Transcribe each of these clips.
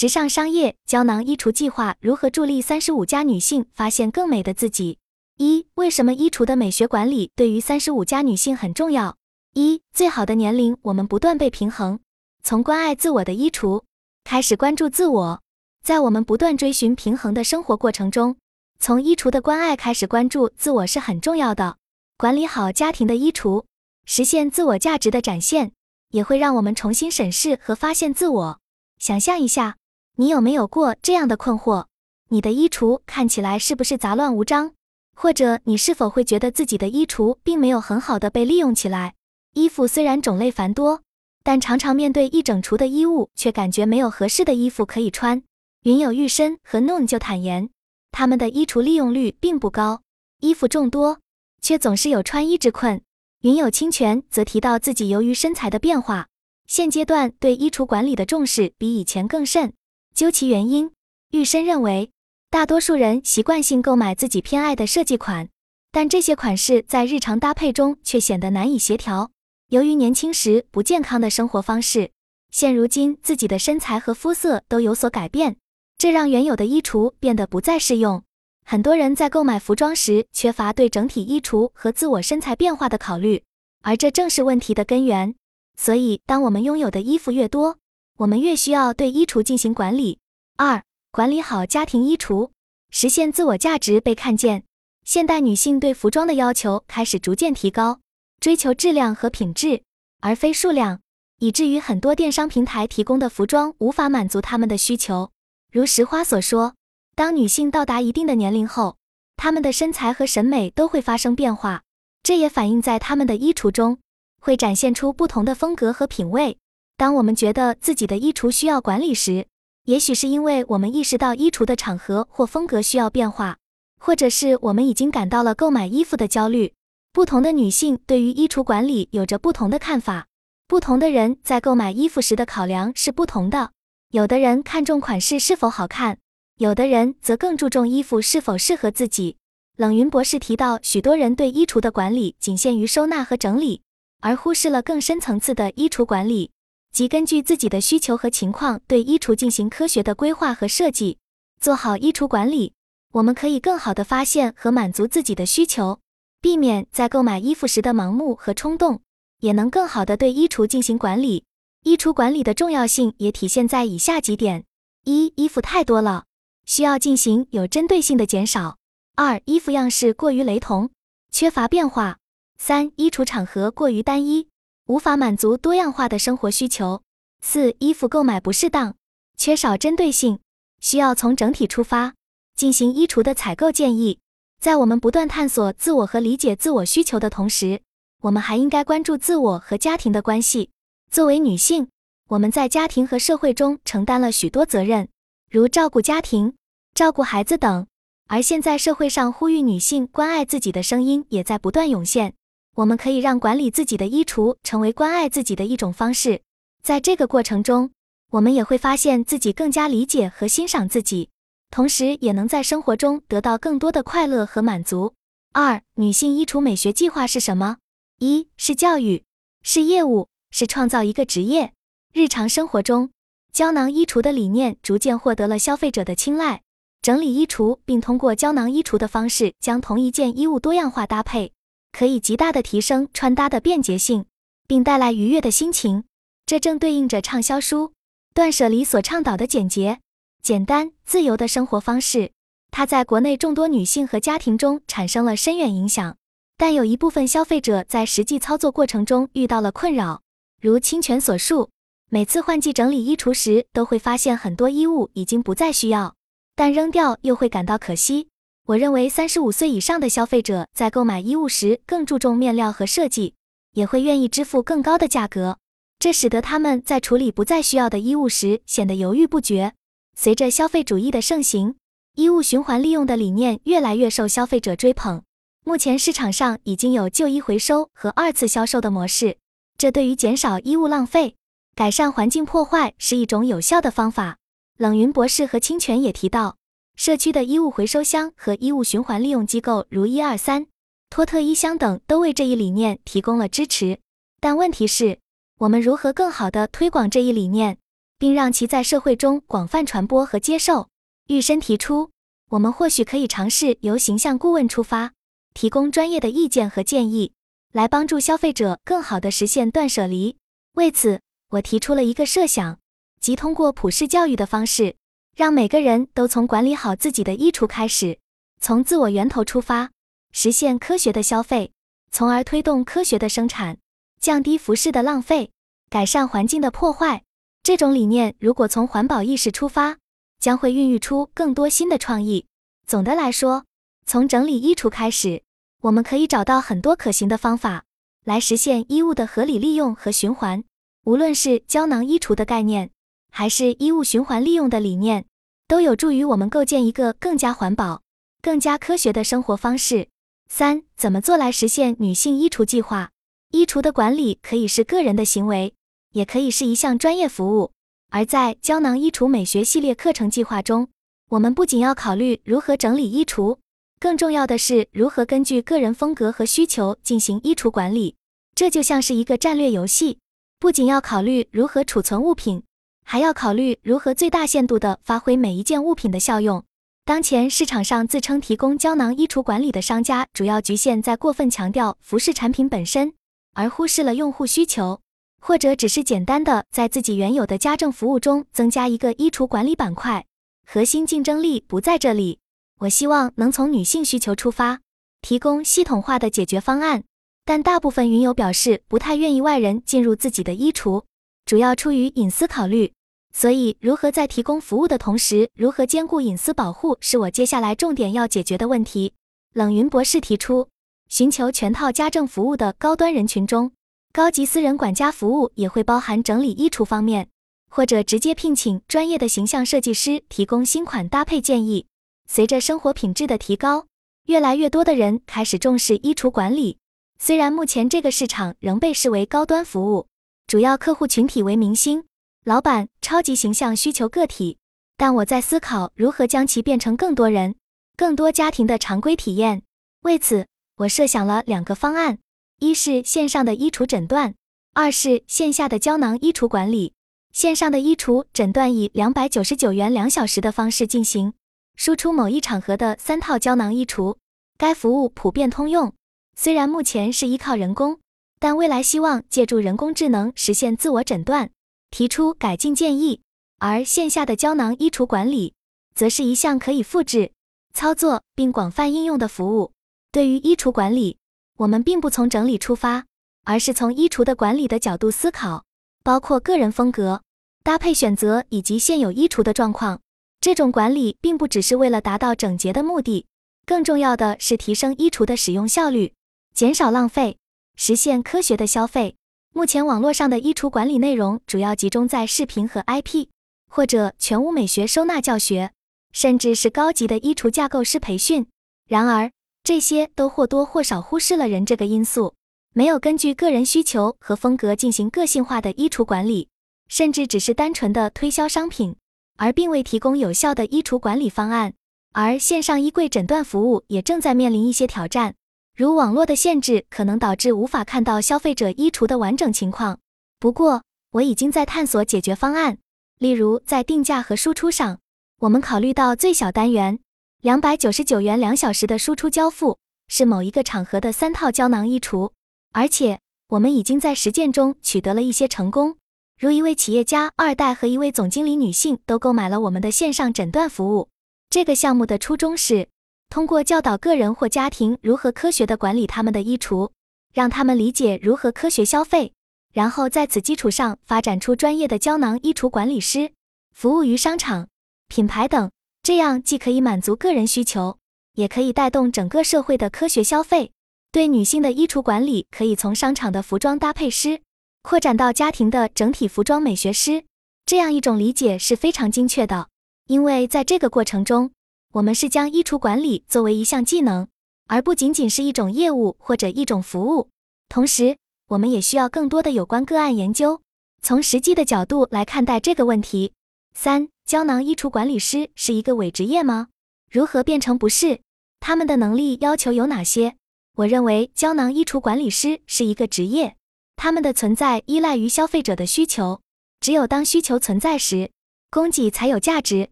直上商业胶囊衣橱计划如何助力三十五加女性发现更美的自己？一、为什么衣橱的美学管理对于三十五加女性很重要？一、最好的年龄，我们不断被平衡，从关爱自我的衣橱开始关注自我，在我们不断追寻平衡的生活过程中，从衣橱的关爱开始关注自我是很重要的。管理好家庭的衣橱，实现自我价值的展现，也会让我们重新审视和发现自我。想象一下。你有没有过这样的困惑？你的衣橱看起来是不是杂乱无章？或者你是否会觉得自己的衣橱并没有很好的被利用起来？衣服虽然种类繁多，但常常面对一整橱的衣物，却感觉没有合适的衣服可以穿。云有玉身和 Noon 就坦言，他们的衣橱利用率并不高，衣服众多，却总是有穿衣之困。云有清泉则提到自己由于身材的变化，现阶段对衣橱管理的重视比以前更甚。究其原因，玉深认为，大多数人习惯性购买自己偏爱的设计款，但这些款式在日常搭配中却显得难以协调。由于年轻时不健康的生活方式，现如今自己的身材和肤色都有所改变，这让原有的衣橱变得不再适用。很多人在购买服装时缺乏对整体衣橱和自我身材变化的考虑，而这正是问题的根源。所以，当我们拥有的衣服越多，我们越需要对衣橱进行管理。二、管理好家庭衣橱，实现自我价值被看见。现代女性对服装的要求开始逐渐提高，追求质量和品质，而非数量，以至于很多电商平台提供的服装无法满足她们的需求。如石花所说，当女性到达一定的年龄后，她们的身材和审美都会发生变化，这也反映在她们的衣橱中，会展现出不同的风格和品味。当我们觉得自己的衣橱需要管理时，也许是因为我们意识到衣橱的场合或风格需要变化，或者是我们已经感到了购买衣服的焦虑。不同的女性对于衣橱管理有着不同的看法，不同的人在购买衣服时的考量是不同的。有的人看重款式是否好看，有的人则更注重衣服是否适合自己。冷云博士提到，许多人对衣橱的管理仅限于收纳和整理，而忽视了更深层次的衣橱管理。即根据自己的需求和情况，对衣橱进行科学的规划和设计，做好衣橱管理，我们可以更好的发现和满足自己的需求，避免在购买衣服时的盲目和冲动，也能更好的对衣橱进行管理。衣橱管理的重要性也体现在以下几点：一、衣服太多了，需要进行有针对性的减少；二、衣服样式过于雷同，缺乏变化；三、衣橱场合过于单一。无法满足多样化的生活需求。四、衣服购买不适当，缺少针对性，需要从整体出发进行衣橱的采购建议。在我们不断探索自我和理解自我需求的同时，我们还应该关注自我和家庭的关系。作为女性，我们在家庭和社会中承担了许多责任，如照顾家庭、照顾孩子等。而现在，社会上呼吁女性关爱自己的声音也在不断涌现。我们可以让管理自己的衣橱成为关爱自己的一种方式，在这个过程中，我们也会发现自己更加理解和欣赏自己，同时也能在生活中得到更多的快乐和满足。二、女性衣橱美学计划是什么？一是教育，是业务，是创造一个职业。日常生活中，胶囊衣橱的理念逐渐获得了消费者的青睐。整理衣橱，并通过胶囊衣橱的方式将同一件衣物多样化搭配。可以极大的提升穿搭的便捷性，并带来愉悦的心情。这正对应着畅销书《断舍离》所倡导的简洁、简单、自由的生活方式。它在国内众多女性和家庭中产生了深远影响。但有一部分消费者在实际操作过程中遇到了困扰，如清泉所述，每次换季整理衣橱时，都会发现很多衣物已经不再需要，但扔掉又会感到可惜。我认为，三十五岁以上的消费者在购买衣物时更注重面料和设计，也会愿意支付更高的价格。这使得他们在处理不再需要的衣物时显得犹豫不决。随着消费主义的盛行，衣物循环利用的理念越来越受消费者追捧。目前市场上已经有旧衣回收和二次销售的模式，这对于减少衣物浪费、改善环境破坏是一种有效的方法。冷云博士和清泉也提到。社区的衣物回收箱和衣物循环利用机构，如一二三、托特衣箱等，都为这一理念提供了支持。但问题是，我们如何更好地推广这一理念？并让其在社会中广泛传播和接受。玉深提出，我们或许可以尝试由形象顾问出发，提供专业的意见和建议，来帮助消费者更好地实现断舍离。为此，我提出了一个设想，即通过普世教育的方式，让每个人都从管理好自己的衣橱开始，从自我源头出发，实现科学的消费，从而推动科学的生产，降低服饰的浪费，改善环境的破坏。这种理念如果从环保意识出发，将会孕育出更多新的创意。总的来说，从整理衣橱开始，我们可以找到很多可行的方法来实现衣物的合理利用和循环。无论是胶囊衣橱的概念，还是衣物循环利用的理念，都有助于我们构建一个更加环保、更加科学的生活方式。三、怎么做来实现女性衣橱计划？衣橱的管理可以是个人的行为。也可以是一项专业服务。而在胶囊衣橱美学系列课程计划中，我们不仅要考虑如何整理衣橱，更重要的是如何根据个人风格和需求进行衣橱管理。这就像是一个战略游戏，不仅要考虑如何储存物品，还要考虑如何最大限度地发挥每一件物品的效用。当前市场上自称提供胶囊衣橱管理的商家，主要局限在过分强调服饰产品本身，而忽视了用户需求。或者只是简单的在自己原有的家政服务中增加一个衣橱管理板块，核心竞争力不在这里。我希望能从女性需求出发，提供系统化的解决方案。但大部分云友表示不太愿意外人进入自己的衣橱，主要出于隐私考虑。所以，如何在提供服务的同时，如何兼顾隐私保护，是我接下来重点要解决的问题。冷云博士提出，寻求全套家政服务的高端人群中。高级私人管家服务也会包含整理衣橱方面，或者直接聘请专业的形象设计师提供新款搭配建议。随着生活品质的提高，越来越多的人开始重视衣橱管理。虽然目前这个市场仍被视为高端服务，主要客户群体为明星、老板、超级形象需求个体，但我在思考如何将其变成更多人、更多家庭的常规体验。为此，我设想了两个方案。一是线上的衣橱诊断，二是线下的胶囊衣橱管理。线上的衣橱诊断以两百九十九元两小时的方式进行，输出某一场合的三套胶囊衣橱。该服务普遍通用，虽然目前是依靠人工，但未来希望借助人工智能实现自我诊断，提出改进建议。而线下的胶囊衣橱管理，则是一项可以复制、操作并广泛应用的服务。对于衣橱管理，我们并不从整理出发，而是从衣橱的管理的角度思考，包括个人风格、搭配选择以及现有衣橱的状况。这种管理并不只是为了达到整洁的目的，更重要的是提升衣橱的使用效率，减少浪费，实现科学的消费。目前网络上的衣橱管理内容主要集中在视频和 IP，或者全屋美学收纳教学，甚至是高级的衣橱架构师培训。然而，这些都或多或少忽视了人这个因素，没有根据个人需求和风格进行个性化的衣橱管理，甚至只是单纯的推销商品，而并未提供有效的衣橱管理方案。而线上衣柜诊断服务也正在面临一些挑战，如网络的限制可能导致无法看到消费者衣橱的完整情况。不过，我已经在探索解决方案，例如在定价和输出上，我们考虑到最小单元。两百九十九元两小时的输出交付是某一个场合的三套胶囊衣橱，而且我们已经在实践中取得了一些成功，如一位企业家二代和一位总经理女性都购买了我们的线上诊断服务。这个项目的初衷是通过教导个人或家庭如何科学地管理他们的衣橱，让他们理解如何科学消费，然后在此基础上发展出专业的胶囊衣橱管理师，服务于商场、品牌等。这样既可以满足个人需求，也可以带动整个社会的科学消费。对女性的衣橱管理，可以从商场的服装搭配师扩展到家庭的整体服装美学师。这样一种理解是非常精确的，因为在这个过程中，我们是将衣橱管理作为一项技能，而不仅仅是一种业务或者一种服务。同时，我们也需要更多的有关个案研究，从实际的角度来看待这个问题。三。胶囊衣橱管理师是一个伪职业吗？如何变成不是？他们的能力要求有哪些？我认为胶囊衣橱管理师是一个职业，他们的存在依赖于消费者的需求，只有当需求存在时，供给才有价值。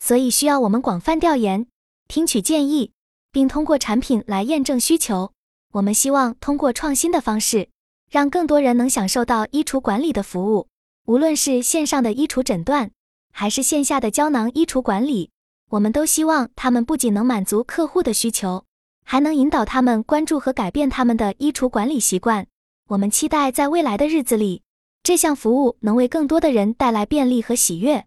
所以需要我们广泛调研，听取建议，并通过产品来验证需求。我们希望通过创新的方式，让更多人能享受到衣橱管理的服务。无论是线上的衣橱诊断，还是线下的胶囊衣橱管理，我们都希望他们不仅能满足客户的需求，还能引导他们关注和改变他们的衣橱管理习惯。我们期待在未来的日子里，这项服务能为更多的人带来便利和喜悦。